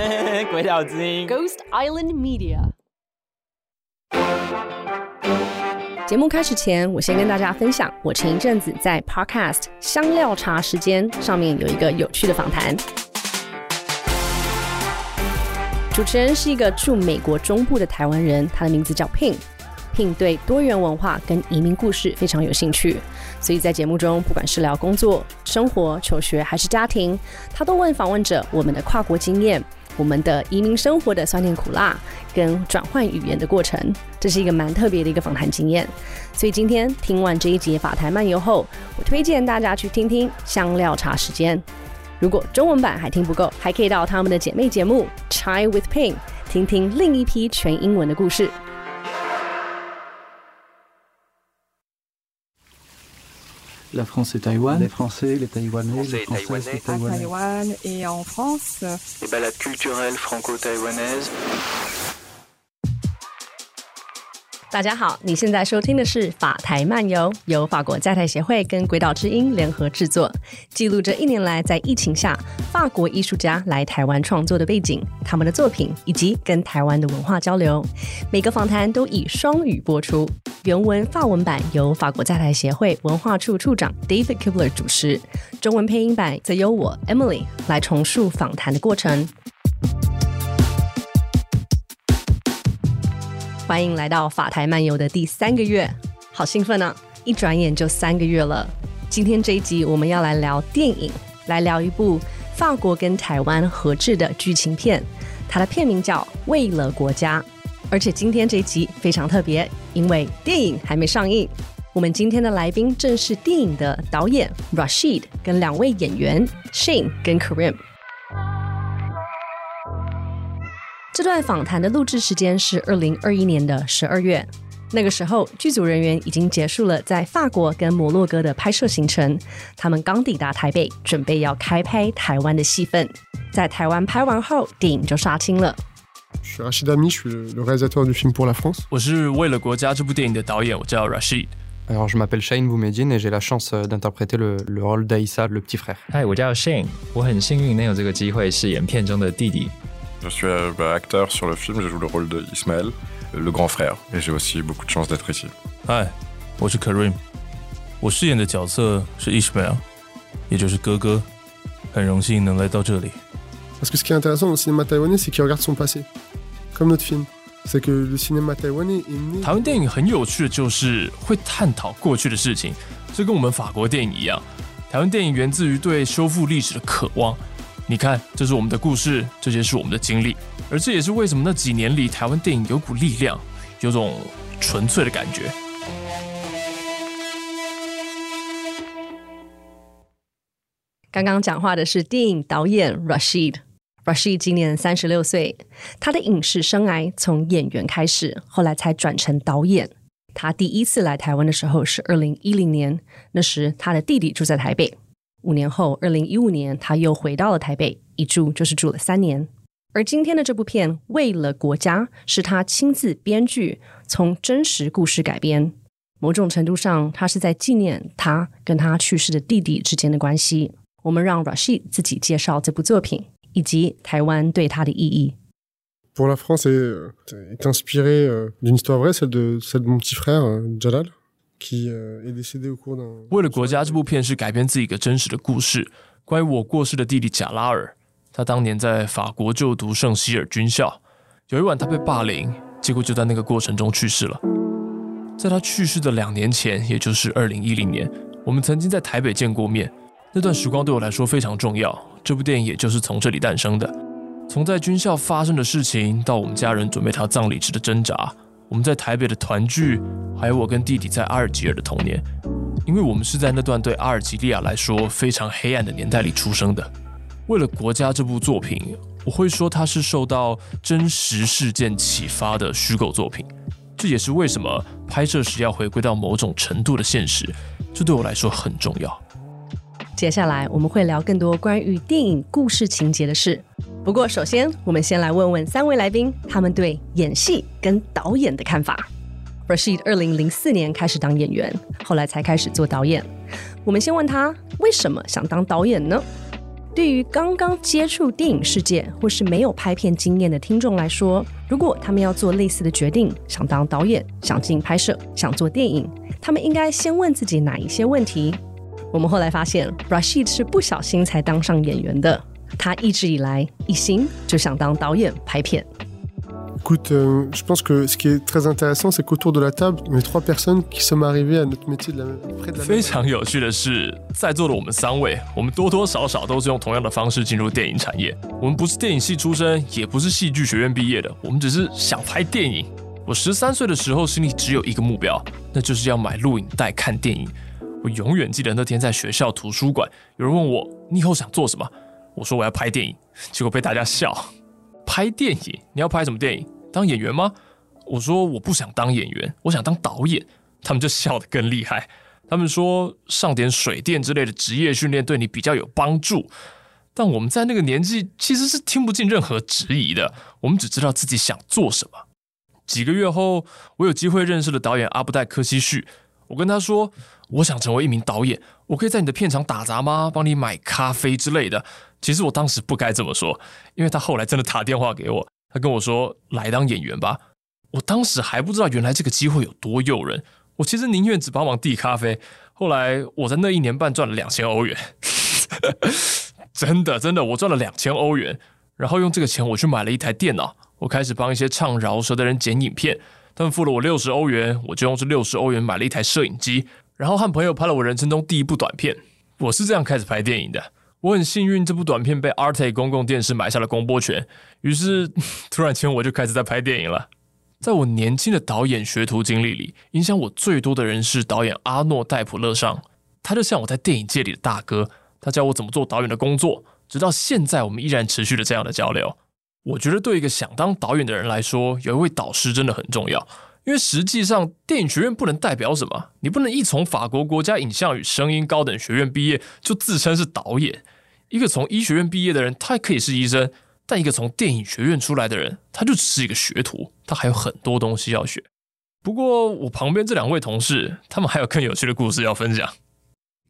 鬼岛之音 Ghost Island Media。节目开始前，我先跟大家分享，我前一阵子在 Podcast 香料茶时间上面有一个有趣的访谈。主持人是一个住美国中部的台湾人，他的名字叫 Pin。Pin 对多元文化跟移民故事非常有兴趣，所以在节目中，不管是聊工作、生活、求学还是家庭，他都问访问者我们的跨国经验。我们的移民生活的酸甜苦辣，跟转换语言的过程，这是一个蛮特别的一个访谈经验。所以今天听完这一节法台漫游后，我推荐大家去听听香料茶时间。如果中文版还听不够，还可以到他们的姐妹节目 Chai with Pain 听听另一批全英文的故事。La France et Taïwan. Les Français, les Taïwanais, Français les et Françaises, Taïwanais. les à Taïwanais. Taïwan et en France. Les balades culturelles franco-taïwanaises. 大家好，你现在收听的是法台漫游，由法国在台协会跟鬼岛之音联合制作，记录着一年来在疫情下法国艺术家来台湾创作的背景、他们的作品以及跟台湾的文化交流。每个访谈都以双语播出，原文法文版由法国在台协会文化处处长 David Kibler 主持，中文配音版则由我 Emily 来重述访谈的过程。欢迎来到法台漫游的第三个月，好兴奋啊！一转眼就三个月了。今天这一集我们要来聊电影，来聊一部法国跟台湾合制的剧情片，它的片名叫《为了国家》。而且今天这一集非常特别，因为电影还没上映。我们今天的来宾正是电影的导演 Rashid 跟两位演员 Shane 跟 Karim。这段访谈的录制时间是二零二一年的十二月，那个时候剧组人员已经结束了在法国跟摩洛哥的拍摄行程，他们刚抵达台北，准备要开拍台湾的戏份。在台湾拍完后，电影就杀青了。Je suis Rachid Ami, je suis le, réalisateur du film pour la France. 我是为了国家这部电影的导演，我叫 Rashid。Alors, je m'appelle Shane Boumediene et j'ai la chance euh, d'interpréter le, le rôle d'Aïssa, le petit frère. 嗨，我叫 Shane，我很幸运能有这个机会饰演片中的弟弟。Je suis euh, bah, acteur sur le film, je joue le rôle de Ismaël, le grand frère, et j'ai aussi beaucoup de chance d'être ici. 嗨，我是 Karim，我饰演的角色是 Ishmael，也就是哥哥，很荣幸能来到这里。 Parce que ce qui est intéressant dans le cinéma taïwanais, c'est qu'il regarde son passé, comme notre film. C'est que le cinéma taïwanais est né. 台湾电影很有趣的就是会探讨过去的事情，这跟我们法国电影一样。台湾电影源自于对修复历史的渴望。 你看，这是我们的故事，这些是我们的经历，而这也是为什么那几年里台湾电影有股力量，有种纯粹的感觉。刚刚讲话的是电影导演 Rashid。Rashid 今年三十六岁，他的影视生涯从演员开始，后来才转成导演。他第一次来台湾的时候是二零一零年，那时他的弟弟住在台北。五年后，二零一五年他又回到了台北，一住就是住了三年。而今天的这部片《为了国家》是他亲自编剧，从真实故事改编。某种程度上，他是在纪念他跟他去世的弟弟之间的关系。我们让 Rashid 自己介绍这部作品以及台湾对他的意义。Pour la France est, est inspiré d'une histoire vraie, celle de, celle de mon petit frère, Jalal, 为了国家这部片是改编自己一个真实的故事，关于我过世的弟弟贾拉尔。他当年在法国就读圣希尔军校，有一晚他被霸凌，结果就在那个过程中去世了。在他去世的两年前，也就是二零一零年，我们曾经在台北见过面。那段时光对我来说非常重要，这部电影也就是从这里诞生的。从在军校发生的事情，到我们家人准备他葬礼时的挣扎，我们在台北的团聚，还有我跟弟弟在阿尔及尔的童年，因为我们是在那段对阿尔及利亚来说非常黑暗的年代里出生的。为了国家这部作品，我会说它是受到真实事件启发的虚构作品。这也是为什么拍摄时要回归到某种程度的现实，这对我来说很重要。接下来我们会聊更多关于电影故事情节的事。不过，首先我们先来问问三位来宾，他们对演戏跟导演的看法。Rashid 二零零四年开始当演员，后来才开始做导演。我们先问他为什么想当导演呢？对于刚刚接触电影世界或是没有拍片经验的听众来说，如果他们要做类似的决定，想当导演、想进拍摄、想做电影，他们应该先问自己哪一些问题？我们后来发现，Rashid 是不小心才当上演员的。他一直以来一心就想当导演、拍片。Écoute, euh, je pense que ce qui est très intéressant, c'est qu'autour de la table, on est trois personnes qui sommes arrivées à notre métier de la même, près de la 非常有趣的是，在座的我们三位，我们多多少少都是用同样的方式进入电影产业。我们不是电影系出身，也不是戏剧学院毕业的，我们只是想拍电影。我十三岁的时候，心里只有一个目标，那就是要买录影带看电影。我永远记得那天在学校图书馆，有人问我：“你以后想做什么？”我说：“我要拍电影。”结果被大家笑。拍电影？你要拍什么电影？当演员吗？我说我不想当演员，我想当导演。他们就笑得更厉害。他们说上点水电之类的职业训练对你比较有帮助。但我们在那个年纪其实是听不进任何质疑的，我们只知道自己想做什么。几个月后，我有机会认识了导演阿布代科西旭。我跟他说，我想成为一名导演，我可以在你的片场打杂吗？帮你买咖啡之类的。其实我当时不该这么说，因为他后来真的打电话给我，他跟我说来当演员吧。我当时还不知道原来这个机会有多诱人，我其实宁愿只帮忙递咖啡。后来我在那一年半赚了两千欧元，真的真的，我赚了两千欧元。然后用这个钱我去买了一台电脑，我开始帮一些唱饶舌的人剪影片。他们付了我六十欧元，我就用这六十欧元买了一台摄影机，然后和朋友拍了我人生中第一部短片。我是这样开始拍电影的。我很幸运，这部短片被 Arte 公共电视买下了公播权，于是 突然间我就开始在拍电影了。在我年轻的导演学徒经历里，影响我最多的人是导演阿诺戴普勒尚，他就像我在电影界里的大哥，他教我怎么做导演的工作，直到现在我们依然持续着这样的交流。我觉得对一个想当导演的人来说，有一位导师真的很重要。因为实际上，电影学院不能代表什么，你不能一从法国国家影像与声音高等学院毕业就自称是导演。一个从医学院毕业的人，他可以是医生；但一个从电影学院出来的人，他就只是一个学徒，他还有很多东西要学。不过，我旁边这两位同事，他们还有更有趣的故事要分享。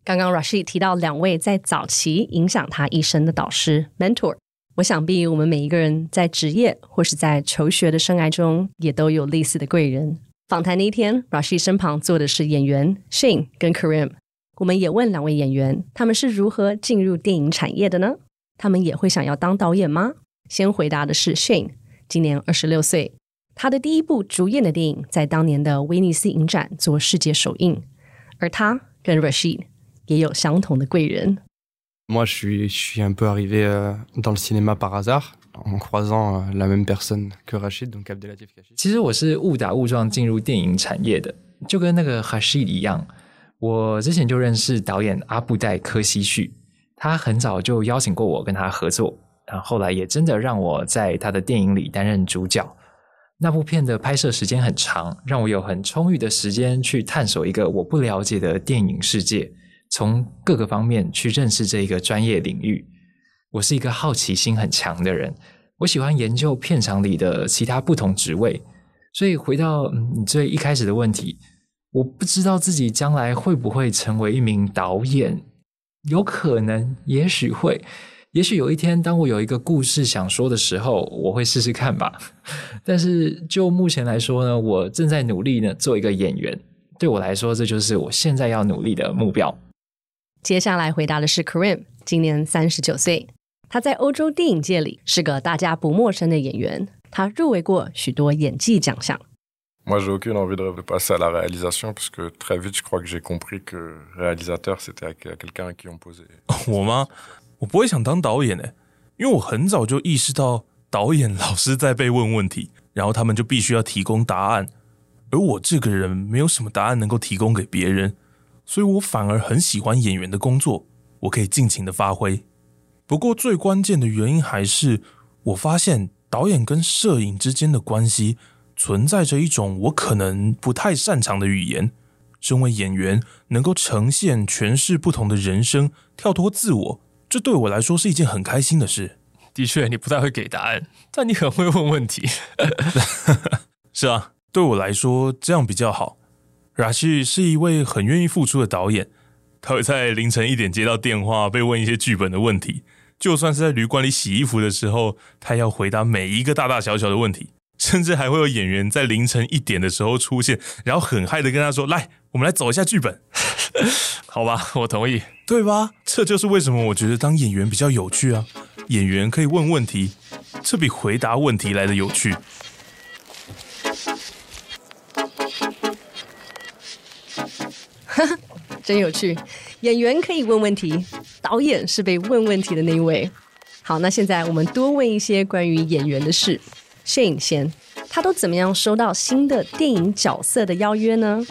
刚刚 Rashid 提到两位在早期影响他一生的导师 mentor，我想必我们每一个人在职业或是在求学的生涯中，也都有类似的贵人。访谈那一天，Rashid 身旁坐的是演员 Shane 跟 Kareem。我们也问两位演员，他们是如何进入电影产业的呢？他们也会想要当导演吗？先回答的是 Shane，今年二十六岁，他的第一部主演的电影在当年的威尼斯影展做世界首映，而他跟 Rashid 也有相同的贵人。Moi, je suis, je suis un peu arrivé euh, dans le cinéma par hasard, en croisant euh, la même personne que Rachid, donc Abdelatif Kachid. 其实我是误打误撞进入电影产业的，就跟那个 Rashid 一样。我之前就认识导演阿布代科西旭，他很早就邀请过我跟他合作，然后后来也真的让我在他的电影里担任主角。那部片的拍摄时间很长，让我有很充裕的时间去探索一个我不了解的电影世界，从各个方面去认识这一个专业领域。我是一个好奇心很强的人，我喜欢研究片场里的其他不同职位。所以回到你最一开始的问题，我不知道自己将来会不会成为一名导演，有可能，也许会，也许有一天，当我有一个故事想说的时候，我会试试看吧。但是就目前来说呢，我正在努力呢做一个演员。对我来说，这就是我现在要努力的目标。接下来回答的是 Kareem，今年三十九岁，他在欧洲电影界里是个大家不陌生的演员，他入围过许多演技奖项。Moi, j'ai aucune envie de de passer à la réalisation parce que très vite, je crois que j'ai compris que réalisateur, c'était à à quelqu'un à qui on posait. 我吗？我不会想当导演诶，因为我很早就意识到导演老师在被问问题，然后他们就必须要提供答案，而我这个人没有什么答案能够提供给别人，所以我反而很喜欢演员的工作，我可以尽情的发挥。不过最关键的原因还是我发现导演跟摄影之间的关系存在着一种我可能不太擅长的语言。身为演员，能够呈现诠释不同的人生，跳脱自我，这对我来说是一件很开心的事。的确，你不太会给答案，但你很会问问题。是啊，对我来说这样比较好。拉旭是一位很愿意付出的导演，他会在凌晨一点接到电话，被问一些剧本的问题，就算是在旅馆里洗衣服的时候，他要回答每一个大大小小的问题，甚至还会有演员在凌晨一点的时候出现，然后很嗨的跟他说：“来，我们来走一下剧本。” 好吧，我同意，对吧？这就是为什么我觉得当演员比较有趣啊！演员可以问问题，这比回答问题来的有趣。真有趣，演员可以问问题，导演是被问问题的那一位。好，那现在我们多问一些关于演员的事。Shane 先，他都怎么样收到新的电影角色的邀约呢？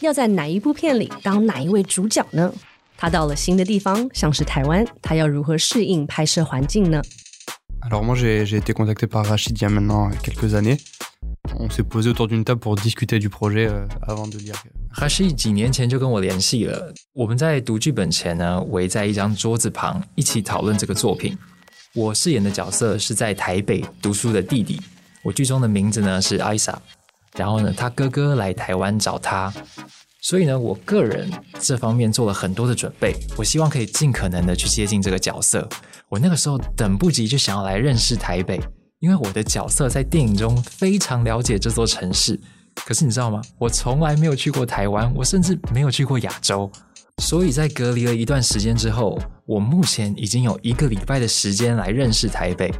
要在哪一部片里当哪一位主角呢？他到了新的地方，像是台湾，他要如何适应拍摄环境呢 Alors moi j'ai été contacté par Rachid il y a maintenant quelques années. On s'est posé autour d'une table pour discuter du projet avant de lire. Rachid 几年前就跟我联系了，我们在读剧本前呢，围在一张桌子旁一起讨论这个作品。我饰演的角色是在台北读书的弟弟，我剧中的名字呢是艾莎。然后呢，他哥哥来台湾找他，所以呢，我个人这方面做了很多的准备。我希望可以尽可能的去接近这个角色。我那个时候等不及就想要来认识台北，因为我的角色在电影中非常了解这座城市。可是你知道吗？我从来没有去过台湾，我甚至没有去过亚洲。所以在隔离了一段时间之后，我目前已经有一个礼拜的时间来认识台北。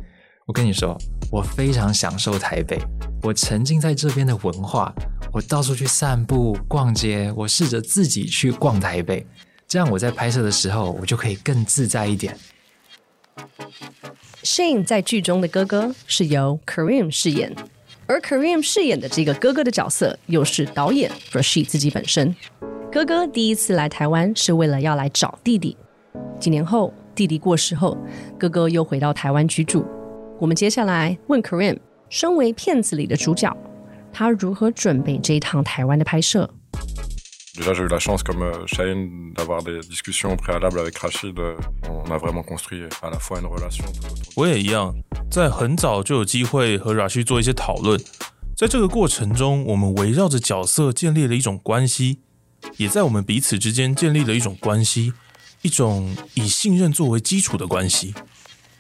我跟你说，我非常享受台北，我沉浸在这边的文化，我到处去散步、逛街，我试着自己去逛台北，这样我在拍摄的时候，我就可以更自在一点。Shane 在剧中的哥哥是由 Kareem 饰演，而 Kareem 饰演的这个哥哥的角色又是导演 Rashid 自己本身。哥哥第一次来台湾是为了要来找弟弟，几年后弟弟过世后，哥哥又回到台湾居住。我们接下来问 Kareem，身为片子里的主角，他如何准备这一趟台湾的拍摄？Déjà, j'ai eu la chance, comme Cheyenne, d'avoir des discussions préalables avec Rachid. On a vraiment construit à la fois une relation. 我也一样，在很早就有机会和 Rashid 做一些讨论。在这个过程中，我们围绕着角色建立了一种关系，也在我们彼此之间建立了一种关系，一种以信任作为基础的关系。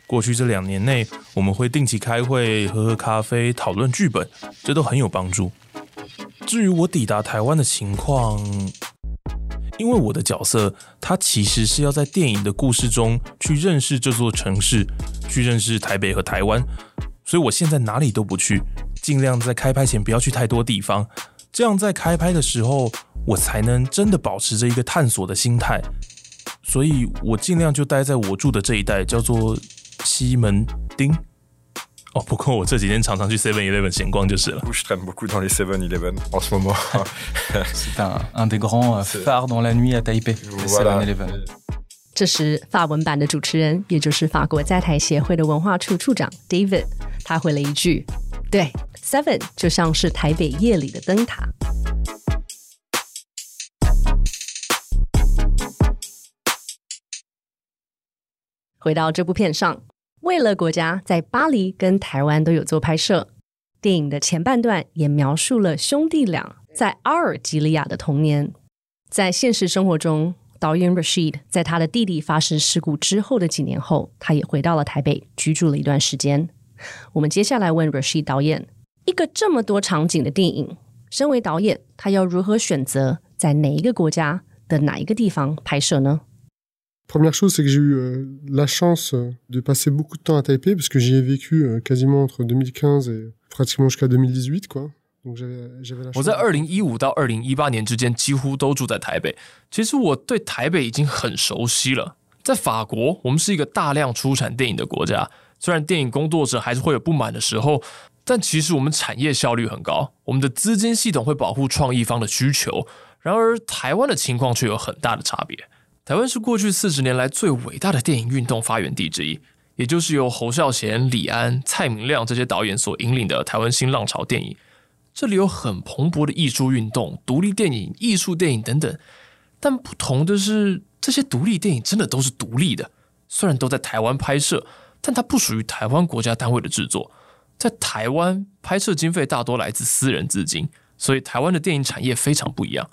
过去这两年内，我们会定期开会、喝喝咖啡、讨论剧本，这都很有帮助。至于我抵达台湾的情况，因为我的角色他其实是要在电影的故事中去认识这座城市，去认识台北和台湾，所以我现在哪里都不去，尽量在开拍前不要去太多地方，这样在开拍的时候我才能真的保持着一个探索的心态。所以我尽量就待在我住的这一带，叫做西门町。哦，不过我这几天常常去 Seven Eleven 闲逛就是了。Je traîne beaucoup dans les 7-Eleven en ce moment. C'est un, un des grands euh, phares dans la nuit à Taipei, le Voilà. 7-Eleven. 这时，法文版的主持人，也就是法国在台协会的文化处处长 David，他回了一句：“对，Seven 就像是台北夜里的灯塔。”回到这部片上，为了国家，在巴黎跟台湾都有做拍摄。电影的前半段也描述了兄弟俩在阿尔及利亚的童年。在现实生活中，导演 Rashid 在他的弟弟发生事故之后的几年后，他也回到了台北居住了一段时间。我们接下来问 Rashid 导演，一个这么多场景的电影，身为导演，他要如何选择在哪一个国家的哪一个地方拍摄呢？Première chose, c'est que j'ai eu euh, la chance euh, de passer beaucoup de temps à Taipei parce que j'y ai vécu euh, quasiment entre 2015 et pratiquement jusqu'à 2018, quoi. Donc j'avais j'avais la 我 chance. 在二零一五到二零一八年之间几乎都住在台北。其实我对台北已经很熟悉了。在法国，我们是一个大量出产电影的国家，虽然电影工作者还是会有不满的时候，但其实我们产业效率很高，我们的资金系统会保护创意方的需求。然而，台湾的情况却有很大的差别。台湾是过去四十年来最伟大的电影运动发源地之一，也就是由侯孝贤、李安、蔡明亮这些导演所引领的台湾新浪潮电影。这里有很蓬勃的艺术运动、独立电影、艺术电影等等。但不同的是，这些独立电影真的都是独立的，虽然都在台湾拍摄，但它不属于台湾国家单位的制作。在台湾拍摄经费大多来自私人资金，所以台湾的电影产业非常不一样。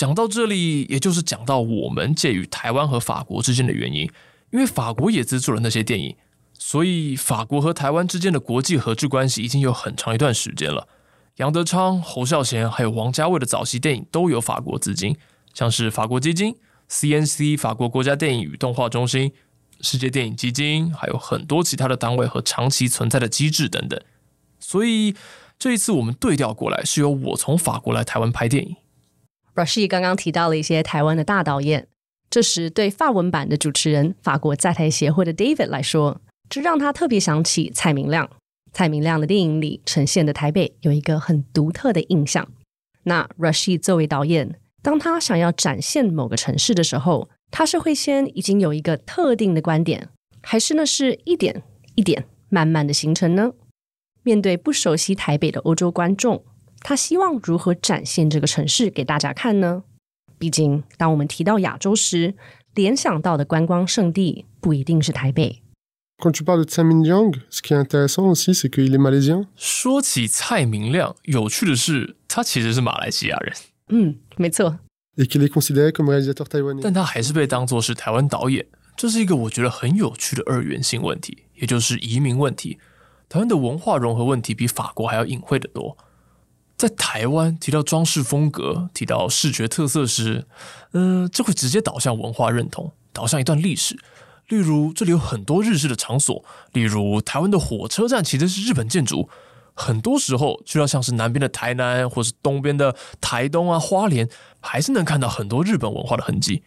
讲到这里，也就是讲到我们介于台湾和法国之间的原因，因为法国也资助了那些电影，所以法国和台湾之间的国际合制关系已经有很长一段时间了。杨德昌、侯孝贤还有王家卫的早期电影都有法国资金，像是法国基金、CNC 法国国家电影与动画中心、世界电影基金，还有很多其他的单位和长期存在的机制等等。所以这一次我们对调过来，是由我从法国来台湾拍电影。Rashi 刚刚提到了一些台湾的大导演，这时对法文版的主持人法国在台协会的 David 来说，这让他特别想起蔡明亮。蔡明亮的电影里呈现的台北有一个很独特的印象。那 Rashi 作为导演，当他想要展现某个城市的时候，他是会先已经有一个特定的观点，还是呢是一点一点慢慢的形成呢？面对不熟悉台北的欧洲观众，他希望如何展现这个城市给大家看呢？毕竟，当我们提到亚洲时，联想到的观光胜地不一定是台北。Quand tu parles de Tsai Ming-liang, ce qui est intéressant aussi, c'est qu'il est malaisien. 说起蔡明亮，有趣的是，他其实是马来西亚人。嗯，没错。Et qu'il est considéré comme réalisateur taïwanais. 但他还是被当作是台湾导演，这是一个我觉得很有趣的二元性问题，也就是移民问题。台湾的文化融合问题比法国还要隐晦得多。在台湾提到装饰风格、提到视觉特色时，嗯、这会直接导向文化认同，导向一段历史。例如，这里有很多日式的场所，例如台湾的火车站其实是日本建筑。很多时候去到像是南边的台南，或是东边的台东啊、花莲，还是能看到很多日本文化的痕迹。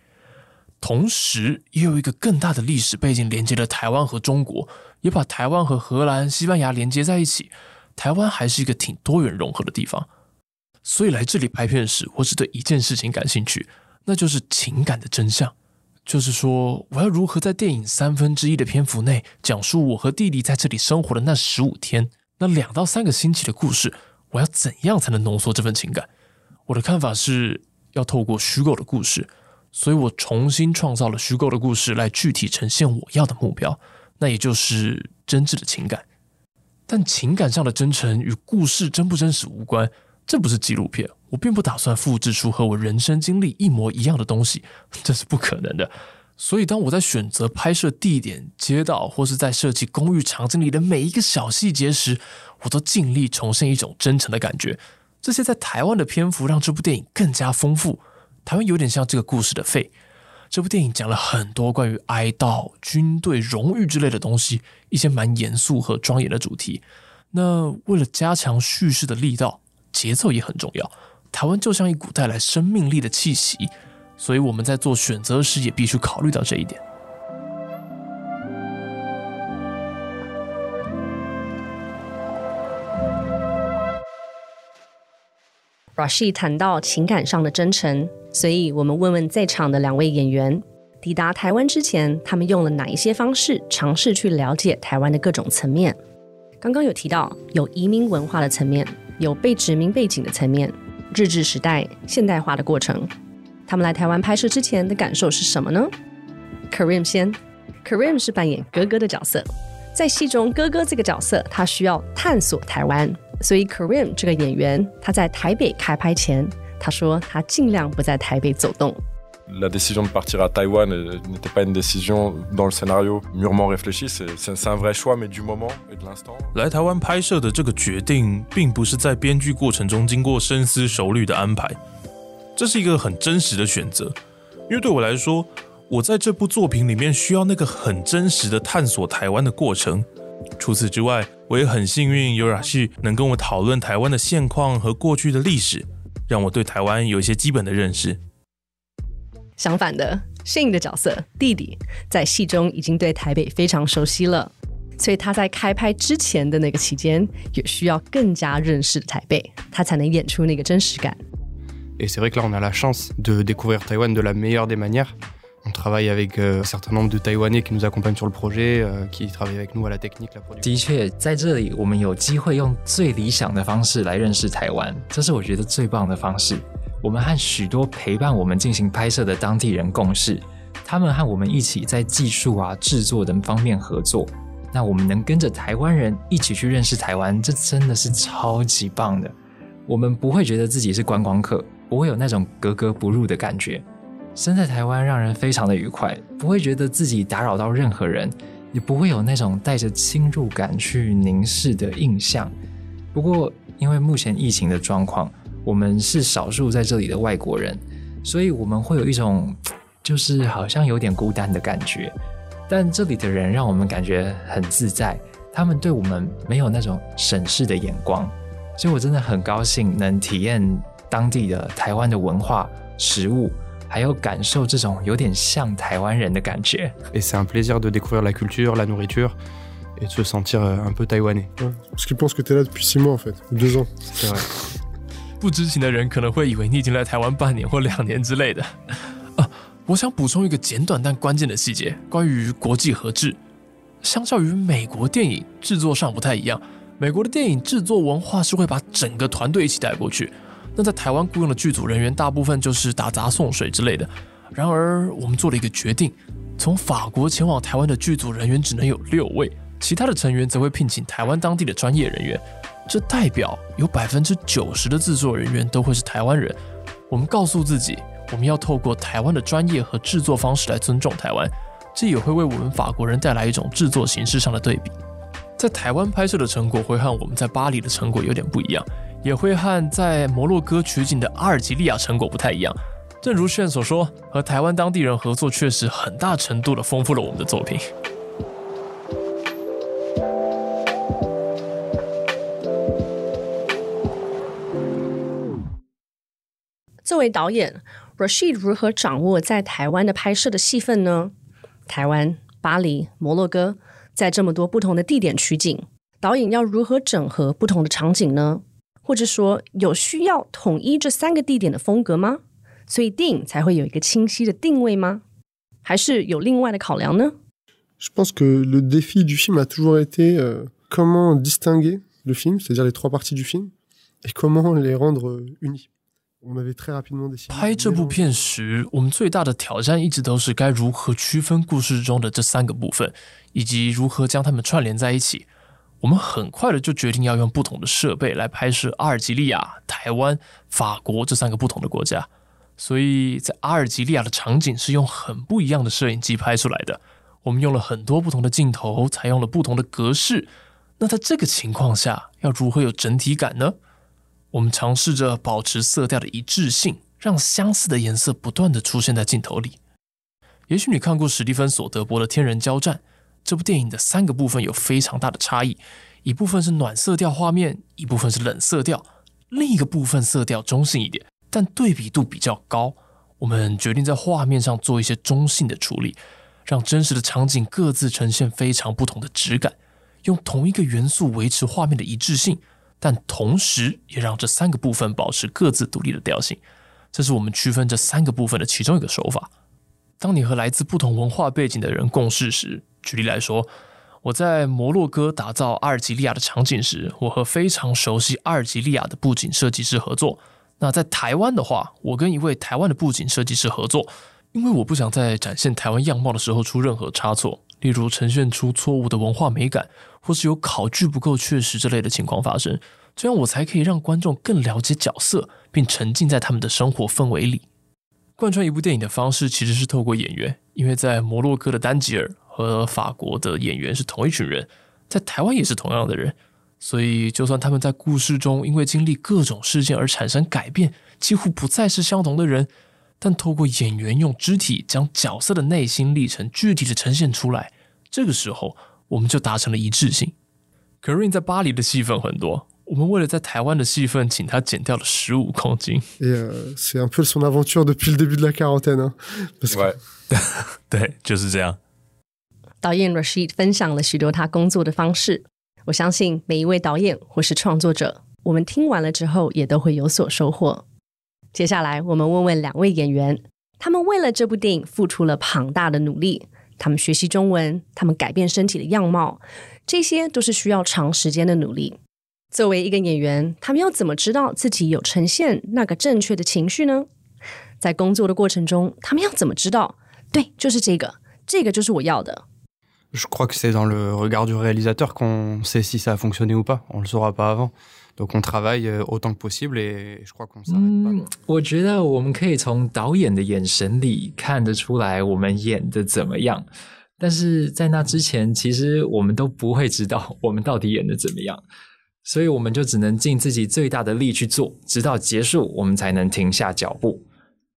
同时，也有一个更大的历史背景连接了台湾和中国，也把台湾和荷兰、西班牙连接在一起。台湾还是一个挺多元融合的地方，所以来这里拍片时，我只对一件事情感兴趣，那就是情感的真相。就是说，我要如何在电影三分之一的篇幅内讲述我和弟弟在这里生活的那十五天，那两到三个星期的故事，我要怎样才能浓缩这份情感？我的看法是要透过虚构的故事，所以我重新创造了虚构的故事来具体呈现我要的目标，那也就是真挚的情感。但情感上的真诚与故事真不真实无关，这不是纪录片，我并不打算复制出和我人生经历一模一样的东西，这是不可能的。所以，当我在选择拍摄地点、街道，或是在设计公寓场景里的每一个小细节时，我都尽力重现一种真诚的感觉。这些在台湾的篇幅让这部电影更加丰富。台湾有点像这个故事的肺。这部电影讲了很多关于哀悼、军队、荣誉之类的东西，一些蛮严肃和庄严的主题。那为了加强叙事的力道，节奏也很重要。台湾就像一股带来生命力的气息，所以我们在做选择时也必须考虑到这一点。Rashid 谈到情感上的真诚，所以我们问问在场的两位演员，抵达台湾之前，他们用了哪一些方式尝试去了解台湾的各种层面？刚刚有提到有移民文化的层面，有被殖民背景的层面，日治时代现代化的过程。他们来台湾拍摄之前的感受是什么呢？Kareem 先，Kareem 是扮演哥哥的角色，在戏中哥哥这个角色他需要探索台湾，所以 Kareem 这个演员他在台北开拍前，他说他尽量不在台北走动。La décision de partir à Taïwan euh, n'était pas une décision dans le scénario mûrement réfléchie, c'est c'est- c'est un vrai choix, mais du moment et de l'instant. 来台湾拍摄的这个决定，并不是在编剧过程中经过深思熟虑的安排，这是一个很真实的选择。因为对我来说，我在这部作品里面需要那个很真实的探索台湾的过程。除此之外，我也很幸运有 Rashi 能跟我讨论台湾的现况和过去的历史，让我对台湾有一些基本的认识。相反的摄影的角色弟弟在戏中已经对台北非常熟悉了。所以他在开拍之前的那个期间也需要更加认识台北他才能演出那个真实感。On travaille avec un certain nombre de Taïwanais qui nous accompagnent sur le projet, qui travaillent avec nous à la technique, la production. 的确，在这里我们有机会用最理想的方式来认识台湾，这是我觉得最棒的方式。我们和许多陪伴我们进行拍摄的当地人共事，他们和我们一起在技术啊、制作等方面合作。那我们能跟着台湾人一起去认识台湾，这真的是超级棒的。我们不会觉得自己是观光客，不会有那种格格不入的感觉。生在台湾让人非常的愉快，不会觉得自己打扰到任何人，也不会有那种带着侵入感去凝视的印象。不过，因为目前疫情的状况，我们是少数在这里的外国人，所以我们会有一种就是好像有点孤单的感觉。但这里的人让我们感觉很自在，他们对我们没有那种审视的眼光，所以我真的很高兴能体验当地的台湾的文化、食物，还有感受这种有点像台湾人的感觉。Et c'est un plaisir de découvrir la culture, la nourriture et de se sentir euh, un peu taïwanais. Ouais, parce qu'ils pensent que t'es là depuis six mois en fait, ou deux ans. C'est vrai. 不知情的人可能会以为你已经来台湾半年或两年之类的。啊，我想补充一个简短但关键的细节，关于国际合制。相较于美国电影制作上不太一样，美国的电影制作文化是会把整个团队一起带过去。那在台湾雇佣的剧组人员大部分就是打杂送水之类的。然而，我们做了一个决定，从法国前往台湾的剧组人员只能有六位，其他的成员则会聘请台湾当地的专业人员。这代表有百分之九十的制作人员都会是台湾人。我们告诉自己，我们要透过台湾的专业和制作方式来尊重台湾，这也会为我们法国人带来一种制作形式上的对比。在台湾拍摄的成果会和我们在巴黎的成果有点不一样，也会和在摩洛哥取景的阿尔及利亚成果不太一样。正如炫所说，和台湾当地人合作确实很大程度的丰富了我们的作品。作为导演，Rashid 如何掌握在台湾的拍摄的戏份呢？台湾、巴黎、摩洛哥，在这么多不同的地点取景，导演要如何整合不同的场景呢？或者说，有需要统一这三个地点的风格吗？所以电影才会有一个清晰的定位吗？还是有另外的考量呢？Je pense que le défi du film a toujours été euh, comment distinguer le film, c'est-à-dire les trois parties du film, et comment les rendre euh, unis. On avait très rapidement décidé. 拍这部片时，我们最大的挑战一直都是该如何区分故事中的这三个部分，以及如何将它们串联在一起。我们很快的就决定要用不同的设备来拍摄阿尔及利亚、台湾、法国这三个不同的国家。所以在阿尔及利亚的场景是用很不一样的摄影机拍出来的。我们用了很多不同的镜头，采用了不同的格式。那在这个情况下，要如何有整体感呢？我们尝试着保持色调的一致性，让相似的颜色不断的出现在镜头里。也许你看过史蒂芬·索德伯的《天人交战》这部电影的三个部分有非常大的差异，一部分是暖色调画面，一部分是冷色调，另一个部分色调中性一点，但对比度比较高。我们决定在画面上做一些中性的处理，让真实的场景各自呈现非常不同的质感，用同一个元素维持画面的一致性。但同时也让这三个部分保持各自独立的调性，这是我们区分这三个部分的其中一个手法。当你和来自不同文化背景的人共事时，举例来说，我在摩洛哥打造阿尔及利亚的场景时，我和非常熟悉阿尔及利亚的布景设计师合作。那在台湾的话，我跟一位台湾的布景设计师合作，因为我不想在展现台湾样貌的时候出任何差错，例如呈现出错误的文化美感。或是有考据不够确实之类的情况发生，这样我才可以让观众更了解角色，并沉浸在他们的生活氛围里。贯穿一部电影的方式其实是透过演员，因为在摩洛哥的丹吉尔和法国的演员是同一群人，在台湾也是同样的人，所以就算他们在故事中因为经历各种事件而产生改变，几乎不再是相同的人，但透过演员用肢体将角色的内心历程具体的呈现出来，这个时候。我们就达成了一致性。Karin 在巴黎的戏份很多，我们为了在台湾的戏份，请他减掉了十五公斤。Et euh, c'est un peu son aventure depuis le début de la quarantaine. Ouais. 对，就是这样。导演 Rashid 分享了许多他工作的方式，我相信每一位导演或是创作者，我们听完了之后也都会有所收获。接下来，我们问问两位演员，他们为了这部电影付出了庞大的努力。他们学习中文，他们改变身体的样貌，这些都是需要长时间的努力。作为一个演员，他们要怎么知道自己有呈现那个正确的情绪呢？在工作的过程中，他们要怎么知道？对，就是这个，这个就是我要的。Je crois que c'est dans le regard du réalisateur qu'on sait si ça a fonctionné ou pas. On le saura pas avant. Donc on travaille euh, autant que possible et je crois qu'on s'arrête pas. 嗯，我觉得我们可以从导演的眼神里看得出来我们演的怎么样，但是在那之前，其实我们都不会知道我们到底演的怎么样，所以我们就只能尽自己最大的力去做，直到结束，我们才能停下脚步。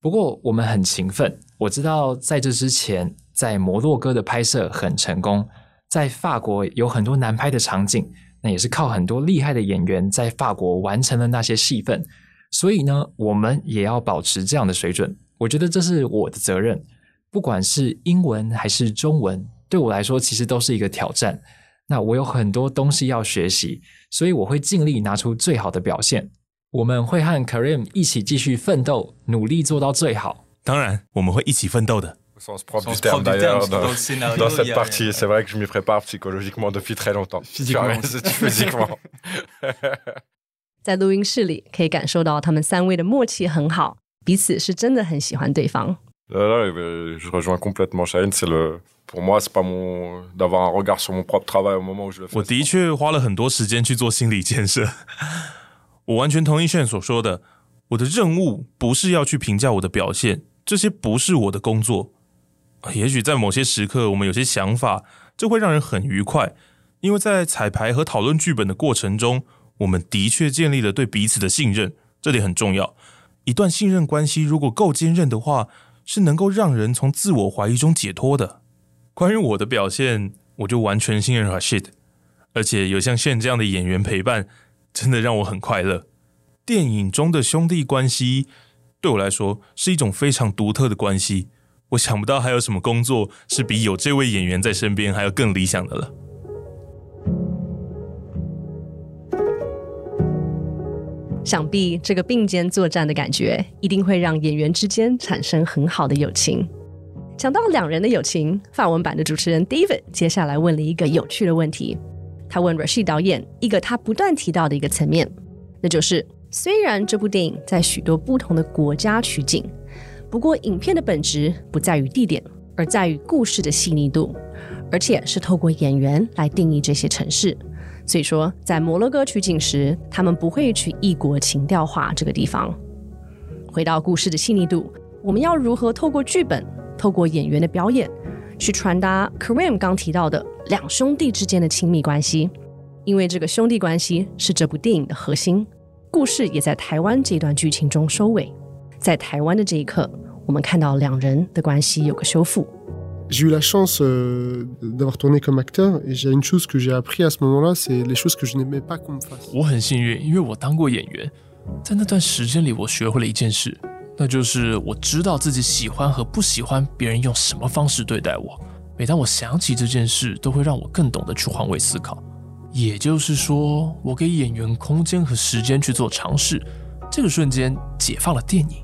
不过我们很勤奋，我知道在这之前，在摩洛哥的拍摄很成功，在法国有很多难拍的场景。那也是靠很多厉害的演员在法国完成了那些戏份，所以呢，我们也要保持这样的水准。我觉得这是我的责任，不管是英文还是中文，对我来说其实都是一个挑战。那我有很多东西要学习，所以我会尽力拿出最好的表现。我们会和 Karim 一起继续奋斗，努力做到最好。当然，我们会一起奋斗的。Au sens propre Au du sens terme propre du terme, d'ailleurs, dans, dans le scénario, dans il cette partie. C'est vrai que je m'y prépare psychologiquement depuis très longtemps. Physiquement. Physiquement. 在录音室里可以感受到他们三位的默契很好，彼此是真的很喜欢对方。Là, là, euh, je rejoins complètement Shaheen. C'est le, 我的确花了很多时间去做心理建设。我完全同意炫所说的，我的任务不是要去评价我的表现，这些不是我的工作。也许在某些时刻，我们有些想法，这会让人很愉快，因为在彩排和讨论剧本的过程中，我们的确建立了对彼此的信任，这点很重要。一段信任关系如果够坚韧的话，是能够让人从自我怀疑中解脱的。关于我的表现，我就完全信任 Rashid，而且有像炫这样的演员陪伴，真的让我很快乐。电影中的兄弟关系对我来说是一种非常独特的关系，我想不到还有什么工作是比有这位演员在身边还要更理想的了。想必这个并肩作战的感觉，一定会让演员之间产生很好的友情。讲到两人的友情，法文版的主持人 David 接下来问了一个有趣的问题。他问 Rashid 导演一个他不断提到的一个层面，那就是虽然这部电影在许多不同的国家取景，不过影片的本质不在于地点，而在于故事的细腻度，而且是透过演员来定义这些城市。所以说，在摩洛哥取景时，他们不会去异国情调化这个地方。回到故事的细腻度，我们要如何透过剧本、透过演员的表演，去传达 Karim 刚提到的两兄弟之间的亲密关系？因为这个兄弟关系是这部电影的核心。故事也在台湾这段剧情中收尾。在台湾的这一刻，我们看到两人的关系有个修复。J'ai eu la chance euh, d'avoir tourné comme acteur et j'ai une chose que j'ai appris à ce moment-là, c'est les choses que je n'aimais pas qu'on me fasse. 我很幸运，因为我当过演员，在那段时间里，我学会了一件事，那就是我知道自己喜欢和不喜欢别人用什么方式对待我。每当我想起这件事，都会让我更懂得去换位思考。也就是说，我给演员空间和时间去做尝试，这个瞬间解放了电影。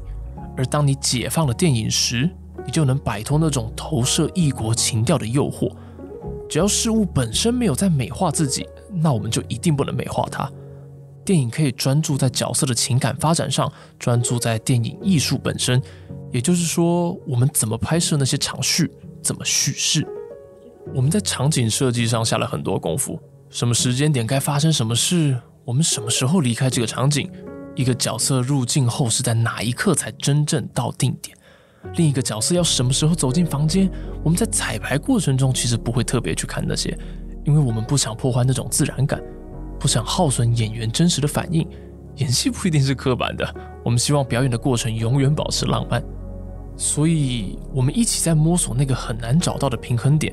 而当你解放了电影时，你就能摆脱那种投射异国情调的诱惑。只要事物本身没有在美化自己，那我们就一定不能美化它。电影可以专注在角色的情感发展上，专注在电影艺术本身，也就是说，我们怎么拍摄那些场序，怎么叙事。我们在场景设计上下了很多功夫，什么时间点该发生什么事，我们什么时候离开这个场景，一个角色入境后是在哪一刻才真正到定点。另一个角色要什么时候走进房间？我们在彩排过程中其实不会特别去看那些，因为我们不想破坏那种自然感，不想耗损演员真实的反应。演戏不一定是刻板的，我们希望表演的过程永远保持浪漫。所以，我们一起在摸索那个很难找到的平衡点。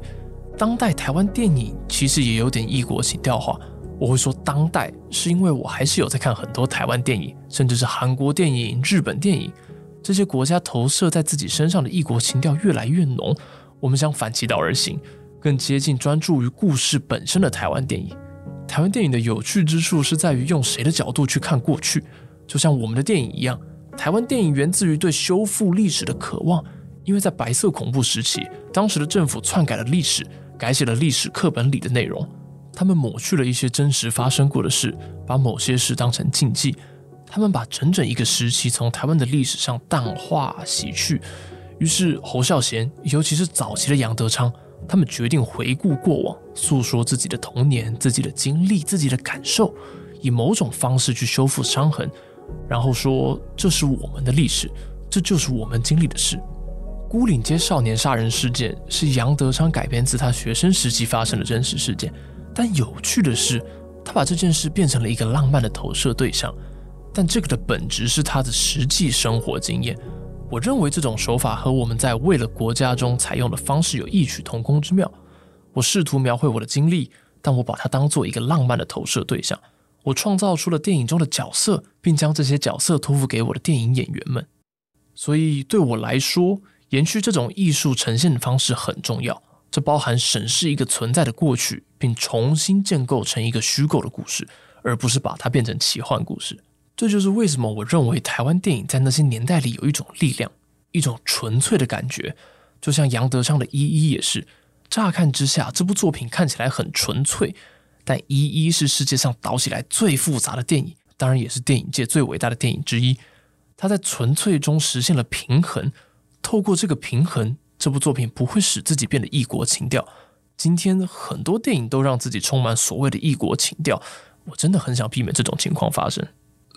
当代台湾电影其实也有点异国情调化。我会说当代，是因为我还是有在看很多台湾电影，甚至是韩国电影、日本电影。这些国家投射在自己身上的异国情调越来越浓，我们想反其道而行，更接近专注于故事本身的台湾电影。台湾电影的有趣之处是在于用谁的角度去看过去，就像我们的电影一样。台湾电影源自于对修复历史的渴望，因为在白色恐怖时期，当时的政府篡改了历史，改写了历史课本里的内容，他们抹去了一些真实发生过的事，把某些事当成禁忌。他们把整整一个时期从台湾的历史上淡化、洗去，于是侯孝贤，尤其是早期的杨德昌，他们决定回顾过往，诉说自己的童年、自己的经历、自己的感受，以某种方式去修复伤痕，然后说这是我们的历史，这就是我们经历的事。孤岭街少年杀人事件是杨德昌改编自他学生时期发生的真实事件，但有趣的是，他把这件事变成了一个浪漫的投射对象，但这个的本质是他的实际生活经验。我认为这种手法和我们在为了国家中采用的方式有异曲同工之妙。我试图描绘我的经历，但我把它当做一个浪漫的投射对象。我创造出了电影中的角色，并将这些角色托付给我的电影演员们。所以对我来说，延续这种艺术呈现的方式很重要，这包含审视一个存在的过去，并重新建构成一个虚构的故事，而不是把它变成奇幻故事。这就是为什么我认为台湾电影在那些年代里有一种力量，一种纯粹的感觉。就像杨德昌的《一一》也是，乍看之下，这部作品看起来很纯粹，但《一一》是世界上导起来最复杂的电影，当然也是电影界最伟大的电影之一。它在纯粹中实现了平衡。透过这个平衡，这部作品不会使自己变得异国情调。今天很多电影都让自己充满所谓的异国情调，我真的很想避免这种情况发生。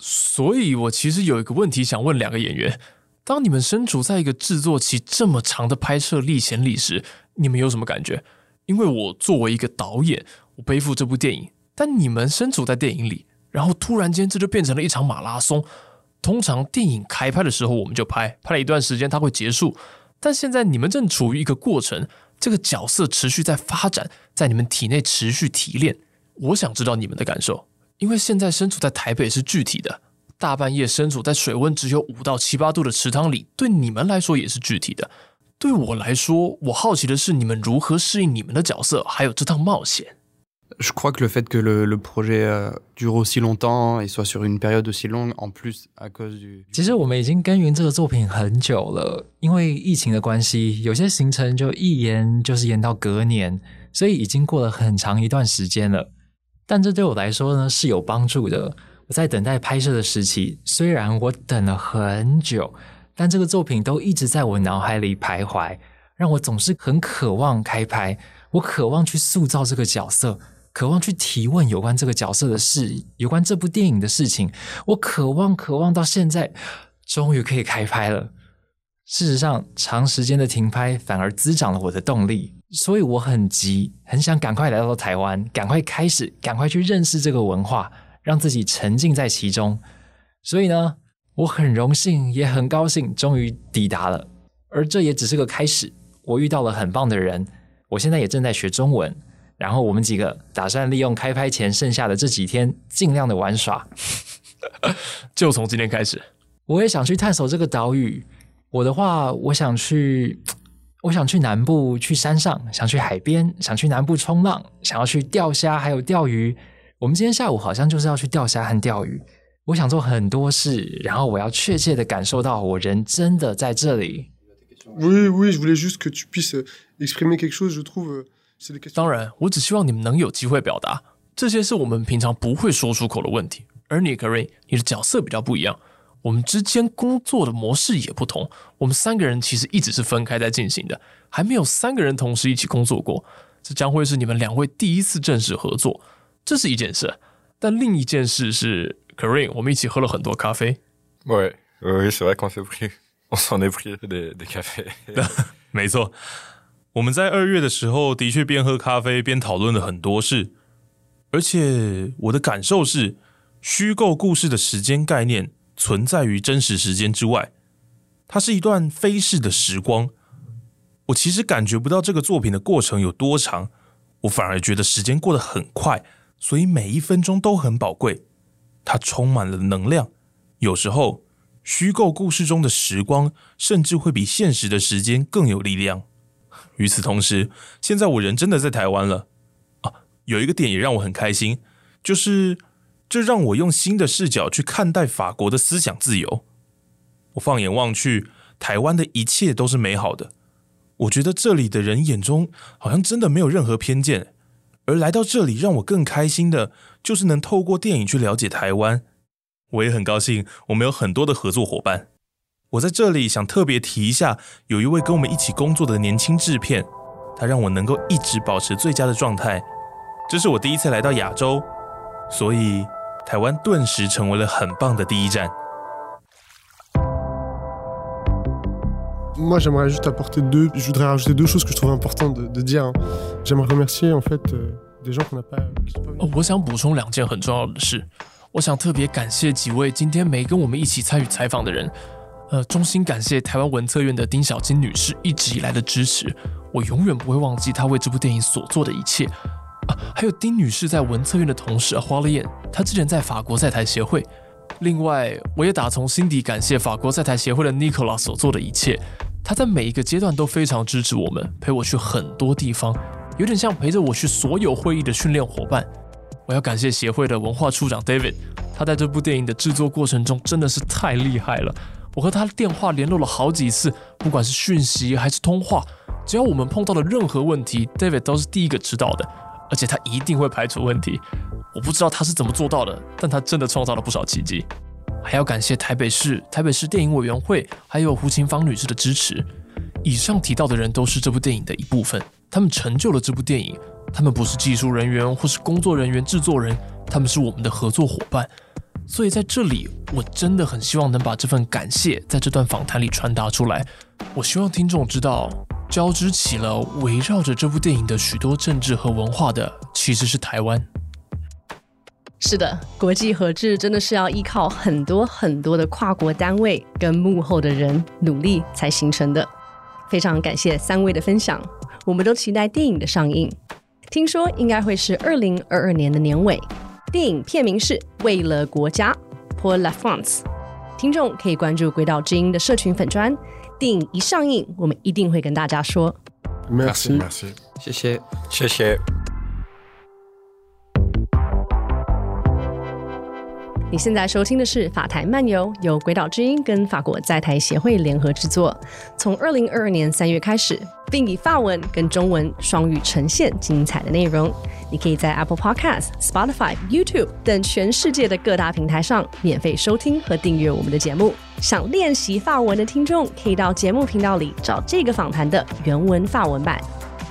所以，我其实有一个问题想问两个演员：当你们身处在一个制作期这么长的拍摄历险里时，你们有什么感觉？因为我作为一个导演，我背负这部电影，但你们身处在电影里，然后突然间这就变成了一场马拉松。通常电影开拍的时候我们就拍，拍了一段时间它会结束。但现在你们正处于一个过程，这个角色持续在发展，在你们体内持续提炼。我想知道你们的感受，因为现在身处在台北是具体的，大半夜身处在水温只有五到七八度的池塘里，对你们来说也是具体的。对我来说，我好奇的是你们如何适应你们的角色，还有这趟冒险。Je crois que le fait que le, le projet euh, dure aussi longtemps et soit sur une période aussi longue, en plus à cause du. 其实我们已经耕耘这个作品很久了，因为疫情的关系，有些行程就一延就是延到隔年，所以已经过了很长一段时间了。但这对我来说呢是有帮助的。我在等待拍摄的时期，虽然我等了很久，但这个作品都一直在我脑海里徘徊，让我总是很渴望开拍。我渴望去塑造这个角色。渴望去提问有关这个角色的事，有关这部电影的事情。我渴望，渴望到现在，终于可以开拍了。事实上，长时间的停拍反而滋长了我的动力，所以我很急，很想赶快来到台湾，赶快开始，赶快去认识这个文化，让自己沉浸在其中。所以呢，我很荣幸，也很高兴，终于抵达了。而这也只是个开始，我遇到了很棒的人，我现在也正在学中文。然后我们几个打算利用开拍前剩下的这几天，尽量的玩耍。就从今天开始，我也想去探索这个岛屿。我的话，我想去，我想去南部，去山上，想去海边，想去南部冲浪，想要去钓虾，还有钓鱼。我们今天下午好像就是要去钓虾和钓鱼。我想做很多事，然后我要确切的感受到我人真的在这里。Oui, oui, je voulais juste que tu puisses exprimer quelque chose. Je trouve. 当然，我只希望你们能有机会表达。这些是我们平常不会说出口的问题。而你瑞，你的角色比较不一样，我们之间工作的模式也不同。我们三个人其实一直是分开在进行的，还没有三个人同时一起工作过。这将会是你们两位第一次正式合作，这是一件事。但另一件事是 k a r i n，我们一起喝了很多咖啡。Oui, oui, c'est vrai qu'on s'est pris, on s'en est pris des des cafés. 没错。我们在二月的时候，的确边喝咖啡边讨论了很多事，而且我的感受是，虚构故事的时间概念存在于真实时间之外，它是一段飞逝的时光。我其实感觉不到这个作品的过程有多长，我反而觉得时间过得很快，所以每一分钟都很宝贵。它充满了能量，有时候虚构故事中的时光，甚至会比现实的时间更有力量。与此同时，现在我人真的在台湾了啊！有一个点也让我很开心，就是这让我用新的视角去看待法国的思想自由。我放眼望去，台湾的一切都是美好的。我觉得这里的人眼中好像真的没有任何偏见。而来到这里，让我更开心的就是能透过电影去了解台湾。我也很高兴，我们有很多的合作伙伴。我在这里想特别提一下，有一位跟我们一起工作的年轻制片，他让我能够一直保持最佳的状态。这是我第一次来到亚洲，所以台湾顿时成为了很棒的第一站。Moi, j'aimerais juste apporter deux. Je voudrais rajouter deux choses que je trouve importantes de, de dire. J'aimerais remercier en fait euh, des gens qu'on n'a pas. qui sont pas venus. 哦，我想补充两件很重要的事。我想特别感谢几位今天没跟我们一起参与采访的人。呃，衷心感谢台湾文策院的丁小金女士一直以来的支持，我永远不会忘记她为这部电影所做的一切。啊，还有丁女士在文策院的同事花了燕，她之前在法国在台协会。另外，我也打从心底感谢法国在台协会的 Nicola 所做的一切。他在每一个阶段都非常支持我们，陪我去很多地方，有点像陪着我去所有会议的训练伙伴。我要感谢协会的文化处长 David，他在这部电影的制作过程中真的是太厉害了。我和他电话联络了好几次，不管是讯息还是通话，只要我们碰到了任何问题，David 都是第一个知道的，而且他一定会排除问题。我不知道他是怎么做到的，但他真的创造了不少奇迹。还要感谢台北市台北市电影委员会，还有胡琴芳女士的支持。以上提到的人都是这部电影的一部分，他们成就了这部电影。他们不是技术人员或是工作人员、制作人，他们是我们的合作伙伴。所以在这里，我真的很希望能把这份感谢在这段访谈里传达出来。我希望听众知道，交织起了围绕着这部电影的许多政治和文化的，其实是台湾。是的，国际合制真的是要依靠很多很多的跨国单位跟幕后的人努力才形成的。非常感谢三位的分享，我们都期待电影的上映。听说应该会是二零二二年的年尾。电影片名是《为了国家》（Pour la France）。听众可以关注鬼岛之音的社群粉专，电影一上映，我们一定会跟大家说。Merci. Merci. 谢谢。谢谢。你现在收听的是《法台漫游》，由鬼岛之音跟法国在台协会联合制作。从二零二二年三月开始，并以法文跟中文双语呈现精彩的内容。你可以在 Apple Podcast、Spotify、YouTube 等全世界的各大平台上免费收听和订阅我们的节目。想练习法文的听众，可以到节目频道里找这个访谈的原文法文版。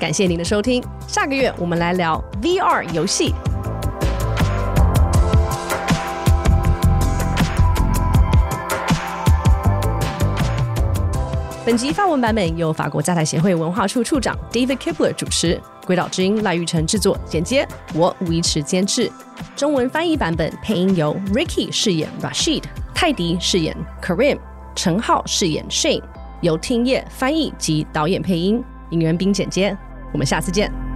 感谢您的收听，下个月我们来聊 VR 游戏。本集发文版本由法国在台协会文化处处长 David Kipler 主持，鬼岛之音赖玉成制作剪接，我吴一池监制。中文翻译版本配音由 Ricky 饰演 Rashid，泰迪饰演 Karim，陈浩饰演 Shane，由听叶翻译及导演配音，尹元斌剪接。我们下次见。